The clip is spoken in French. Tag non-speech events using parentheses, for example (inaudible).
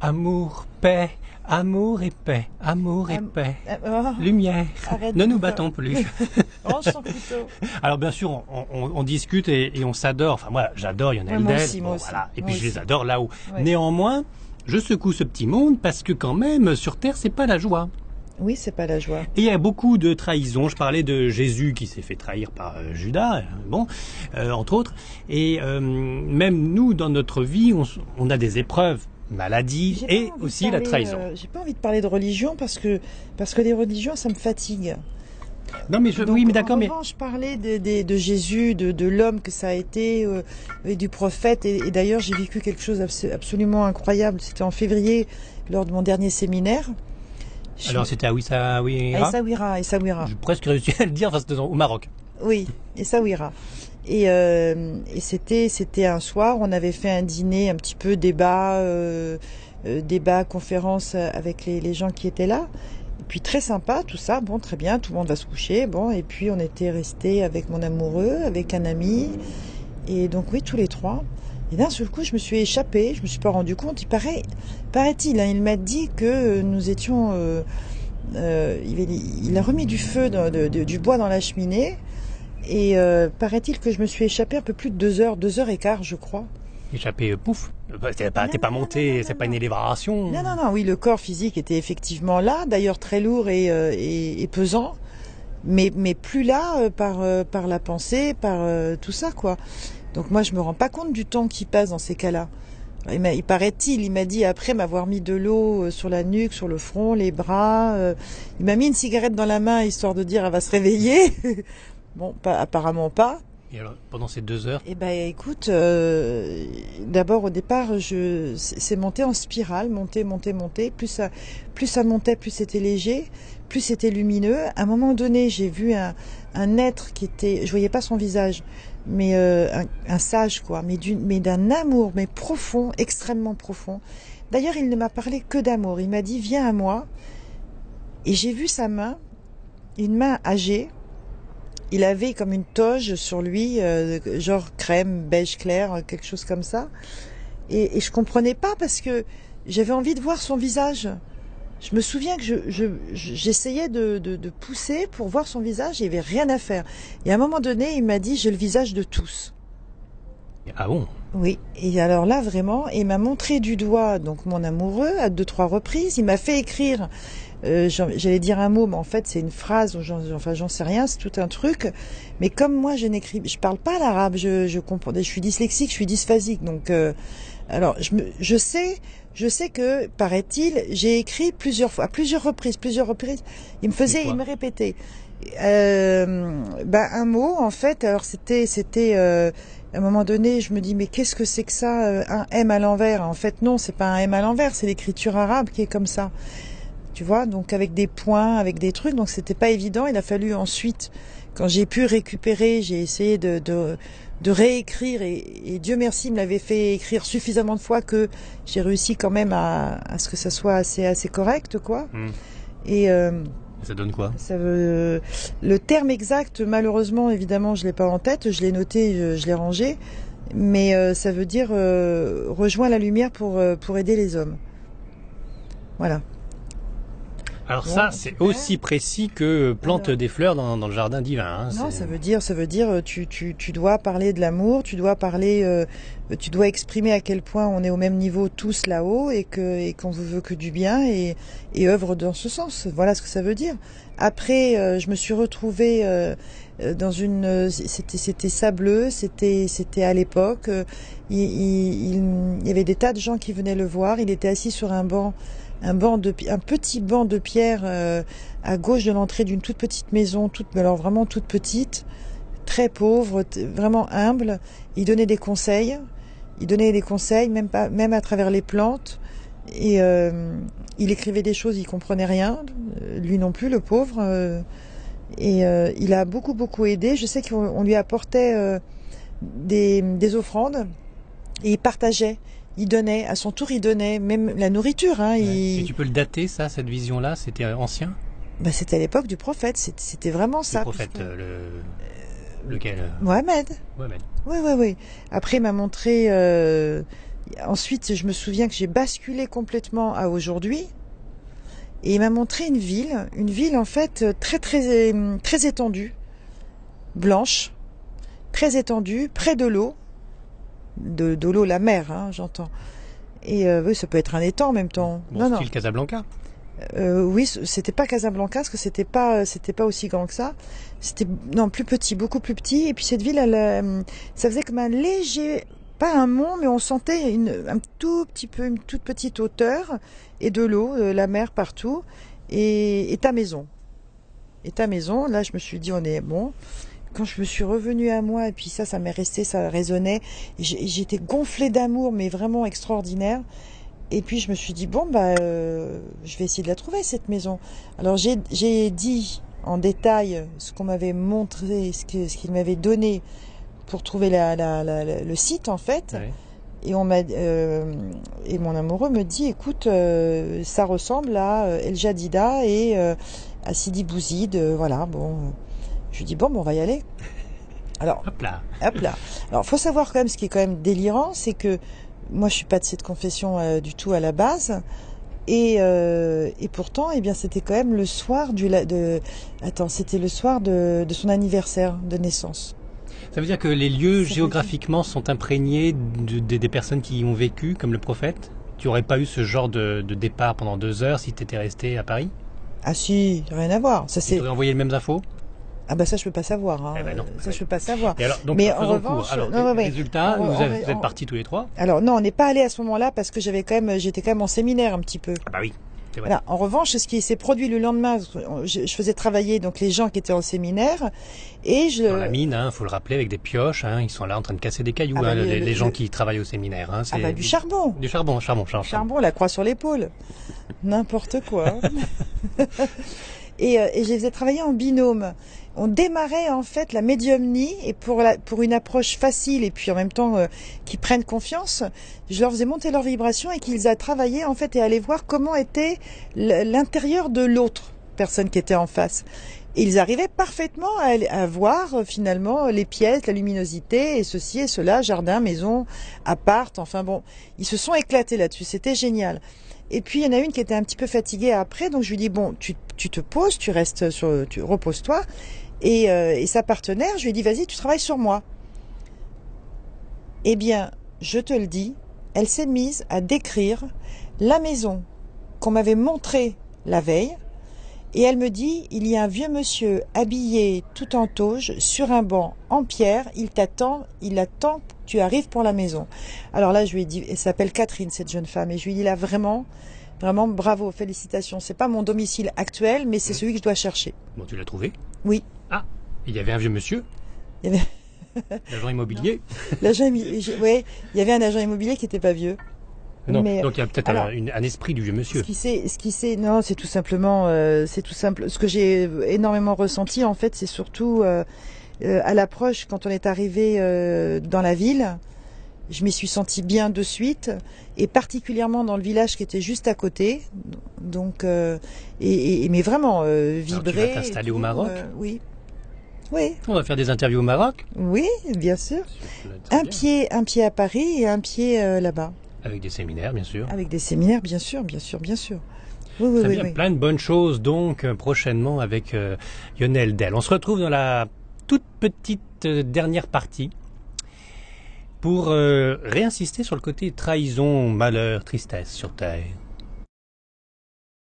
Amour, paix, amour et paix, amour et Am- paix. Oh, Lumière, Arrête ne nous battons plus. (laughs) Alors bien sûr, on, on- on discute et, et on s'adore. Enfin moi, j'adore Lionel Ouais, moi aussi, moi aussi. voilà. Et Moi puis je les adore là-haut. Néanmoins, je secoue ce petit monde parce que quand même, sur Terre, c'est pas la joie. Oui, c'est pas la joie. Et il y a beaucoup de trahisons. Je parlais de Jésus qui s'est fait trahir par euh, Judas, euh, bon, euh, entre autres. Et euh, même nous, dans notre vie, on a des épreuves, pas et aussi la trahison. euh, J'ai pas envie de parler de religion parce que parce que les religions, ça me fatigue. Non, mais je, Donc, oui, mais d'accord, mais revanche, parler de, de- de Jésus, de, de l'homme que ça a été, euh, et du prophète. Et, et d'ailleurs, j'ai vécu quelque chose absolument incroyable. C'était en février, lors de mon dernier séminaire. Je- alors c'était à Wissa, oui, à Essaouira, Essaouira. J'ai presque réussi à le dire, enfin c'était au Maroc. Oui, Essaouira. Et, euh, et c'était c'était un soir, on avait fait un dîner, un petit peu débat, euh, euh, débat, conférence avec les, gens qui étaient là. Et puis très sympa, tout ça. Bon, très bien, tout le monde va se coucher. Bon, et puis on était resté avec mon amoureux, avec un ami, et donc oui, tous les trois. Et d'un seul coup, je me suis échappée, je me suis pas rendu compte. Il paraît, paraît-il, hein, il m'a dit que nous étions. euh, euh, il, a remis du feu, du bois dans la cheminée. Et euh, paraît-il que je me suis échappée un peu plus de deux heures, deux heures et quart, je crois. Échappé, euh, pouf. Euh, bah, T'es pas, pas monté, c'est pas une élévation. Non, non, non, oui, le corps physique était effectivement là, d'ailleurs très lourd et, euh, et, et pesant, mais, mais plus là par, par la pensée, par tout ça, quoi. Donc moi, je me rends pas compte du temps qui passe dans ces cas-là. Il, paraît-il, il m'a dit après m'avoir mis de l'eau sur la nuque, sur le front, les bras. euh, il m'a mis une cigarette dans la main histoire de dire elle va se réveiller. (laughs) bon, pas, apparemment pas. Et alors, pendant ces deux heures, Eh ben, écoute, euh, d'abord au départ, je, c'est monté en spirale, monté, monté, monté. Plus ça, plus ça montait, plus c'était léger, plus c'était lumineux. À un moment donné, j'ai vu un, un être qui était, je voyais pas son visage, mais euh, un, un sage quoi, mais d'une, mais d'un amour, mais profond, extrêmement profond. D'ailleurs, il ne m'a parlé que d'amour. Il m'a dit viens à moi, et j'ai vu sa main, une main âgée. Il avait comme une toge sur lui, euh, genre crème, beige clair, quelque chose comme ça. Et, et je comprenais pas parce que j'avais envie de voir son visage. Je me souviens que je, je- je- j'essayais de, de, de pousser pour voir son visage, il n'y avait rien à faire. Et à un moment donné, il m'a dit j'ai le visage de tous. ah bon? Oui, et alors là vraiment, il m'a montré du doigt donc mon amoureux à deux trois reprises. Il m'a fait écrire, euh, j'allais dire un mot, mais en fait c'est une phrase. ou Enfin, j'en sais rien, c'est tout un truc. Mais comme moi, je n'écris, je parle pas l'arabe, je, je comprends, je suis dyslexique, je suis dysphasique, donc euh, alors je, me, je sais, je sais que paraît-il, j'ai écrit plusieurs fois, à plusieurs reprises, plusieurs reprises. Il me faisait, il me répétait. Euh, ben, un mot en fait. Alors c'était, c'était. euh, à un moment donné, je me dis mais qu'est-ce que c'est que ça euh, un M à l'envers? En fait, non, c'est pas un M à l'envers, c'est l'écriture arabe qui est comme ça. Tu vois, donc avec des points, avec des trucs, donc c'était pas évident. Il a fallu ensuite, quand j'ai pu récupérer, j'ai essayé de, de, de réécrire et, et Dieu merci, il me l'avait fait écrire suffisamment de fois que j'ai réussi quand même à, à ce que ça soit assez assez correct, quoi. Hmm. Et euh, Ça donne quoi? ça veut le terme exact, malheureusement, évidemment, je l'ai pas en tête. Je l'ai noté, je, je l'ai rangé, mais euh, ça veut dire euh, rejoins la lumière pour euh, pour aider les hommes. Voilà. Alors ça, c'est aussi précis que plante Alors. des fleurs dans, dans le jardin divin. hein. Non, ça veut dire, ça veut dire, euh, tu, tu, tu dois parler de l'amour, tu dois parler, euh, tu dois exprimer à quel point on est au même niveau tous là-haut et que et qu'on vous veut que du bien et, et œuvre dans ce sens. Voilà ce que ça veut dire. Après, euh, je me suis retrouvée euh, euh, dans une, euh, c'était c'était sableux, c'était c'était à l'époque. il, il, il- il y avait des tas de gens qui venaient le voir. Il était assis sur un banc, un petit banc de pierre. euh, à gauche de l'entrée d'une toute petite maison, toute, alors vraiment toute petite, très pauvre, vraiment humble. Il donnait des conseils, il donnait des conseils, même pas, même à travers les plantes. Euh, il écrivait des choses, il comprenait rien, euh, lui non plus, le pauvre. il a beaucoup beaucoup aidé. Je sais qu'on on lui apportait des, des offrandes et il partageait. Il donnait, à son tour, il donnait même la nourriture. Hein, Ouais. il- Et tu peux le dater, ça, cette vision-là? C'était euh, ancien? Bah, c'était à l'époque du prophète, c'était vraiment ça. Le prophète, puisque- euh, le... lequel euh, Mohamed. Mohamed. Oui, oui, oui. Après, il m'a montré euh, Ensuite, je me souviens que j'ai basculé complètement à aujourd'hui. Et il m'a montré une ville, une ville en fait très très très étendue, blanche, très étendue, près de l'eau, de, de l'eau, la mer, hein, j'entends. Et euh, oui, ça peut être un étang en même temps. Bon, non, style Casablanca. Euh, oui, c'était pas Casablanca, parce que c'était pas, c'était pas aussi grand que ça. C'était non plus petit, beaucoup plus petit. Et puis cette ville, elle, euh, ça faisait comme un léger, pas un mont, mais on sentait une, un tout petit peu, une toute petite hauteur et de l'eau, euh, la mer partout, et, et ta maison. Et ta maison, là, je me suis dit, on est bon quand je me suis revenue à moi, et puis ça, ça m'est resté, ça résonnait, j'étais gonflée d'amour, mais vraiment extraordinaire. Et puis je me suis dit, bon, bah, euh, je vais essayer de la trouver, cette maison. Alors j'ai dit en détail ce qu'on m'avait montré, ce qu'il ce m'avait donné pour trouver la, la, le site, en fait. Et, on m'a, euh, et mon amoureux me dit, écoute, euh, ça ressemble à El Jadida et à Sidi Bouzid, voilà, bon je lui dis bon, bon on va y aller. Alors, hop là. Hop là. Alors, faut savoir quand même ce qui est quand même délirant, c'est que moi, je suis pas de cette confession euh, du tout à la base. Et, euh, et pourtant, eh bien, c'était quand même le soir du, de, attends, c'était le soir de, de, son anniversaire de naissance. Ça veut dire que les lieux géographiquement sont imprégnés de, des personnes qui y ont vécu, comme le prophète? Tu aurais pas eu ce genre de, de départ pendant deux heures si tu étais resté à Paris? Ah si, rien à voir. Ça c'est. Tu aurais envoyé les mêmes infos? Ah bah ça je peux pas savoir. Hein. Eh ben non. Ça je peux pas savoir. alors, donc, mais en revanche, alors, non, résultat, vous, êtes partis tous les trois. Alors non, on n'est pas allé à ce moment-là parce que j'avais quand même, j'étais quand même en séminaire un petit peu. Ah bah oui. Voilà. En revanche, ce qui s'est produit le lendemain, je, faisais travailler donc les gens qui étaient en séminaire et je. Dans la mine, hein, faut le rappeler, avec des pioches, hein, ils sont là en train de casser des cailloux, ah bah, les, gens qui travaillent au séminaire. Ah bah du charbon. Du charbon, charbon, charbon. Charbon, la croix sur l'épaule. N'importe quoi. (laughs) (laughs) et, euh, et je les faisais travailler en binôme on démarrait en fait la médiumnie et pour la, pour une approche facile et puis en même temps euh, qui prennent confiance, je leur faisais monter leur vibration et qu'ils aient travaillé en fait et aller voir comment était l'intérieur de l'autre personne qui était en face. Et ils arrivaient parfaitement à, à, voir euh, finalement les pièces, la luminosité et ceci et cela, jardin, maison, appart, enfin bon, ils se sont éclatés là-dessus, c'était génial. Et puis il y en a une qui était un petit peu fatiguée après, donc je lui dis bon, tu, te poses, tu restes sur, tu reposes-toi. Euh, et, sa partenaire, je lui dit, vas-y, tu travailles sur moi. Eh bien, je te le dis, elle s'est mise à décrire la maison qu'on m'avait montrée la veille. Et elle me dit, il y a un vieux monsieur habillé tout en tauge sur un banc en pierre, il t'attend, il attend que tu arrives pour la maison. Alors là, je lui ai dit, elle s'appelle Catherine, cette jeune femme, et je lui ai dit là vraiment, vraiment bravo, félicitations. C'est pas mon domicile actuel, mais c'est mmh. celui que je dois chercher. Bon, tu l'as trouvé? Oui. Ah, il y avait un vieux monsieur? Il y avait... L'agent immobilier? (laughs) L'agent oui, il y avait un agent immobilier qui n'était pas vieux. Non, donc il y a peut-être un, esprit du vieux monsieur. Ce qui c'est, ce qui c'est, non, c'est tout simplement, euh, c'est tout simple. Ce que j'ai énormément ressenti, en fait, c'est surtout euh, euh, à l'approche quand on est arrivé dans la ville. Je m'y suis senti bien de suite, et particulièrement dans le village qui était juste à côté. Donc, et, mais vraiment vibrer. tu vas t'installer au Maroc Oui, oui. On va faire des interviews au Maroc Oui, bien sûr. Un pied, un pied à Paris et un pied euh, là-bas. Avec des séminaires, bien sûr. Avec des séminaires, bien sûr, bien sûr, bien sûr. Oui, oui, oui, plein de bonnes choses donc euh, prochainement avec euh, Lionel Dell. On se retrouve dans la toute petite dernière partie pour réinsister sur le côté trahison, malheur, tristesse sur Terre.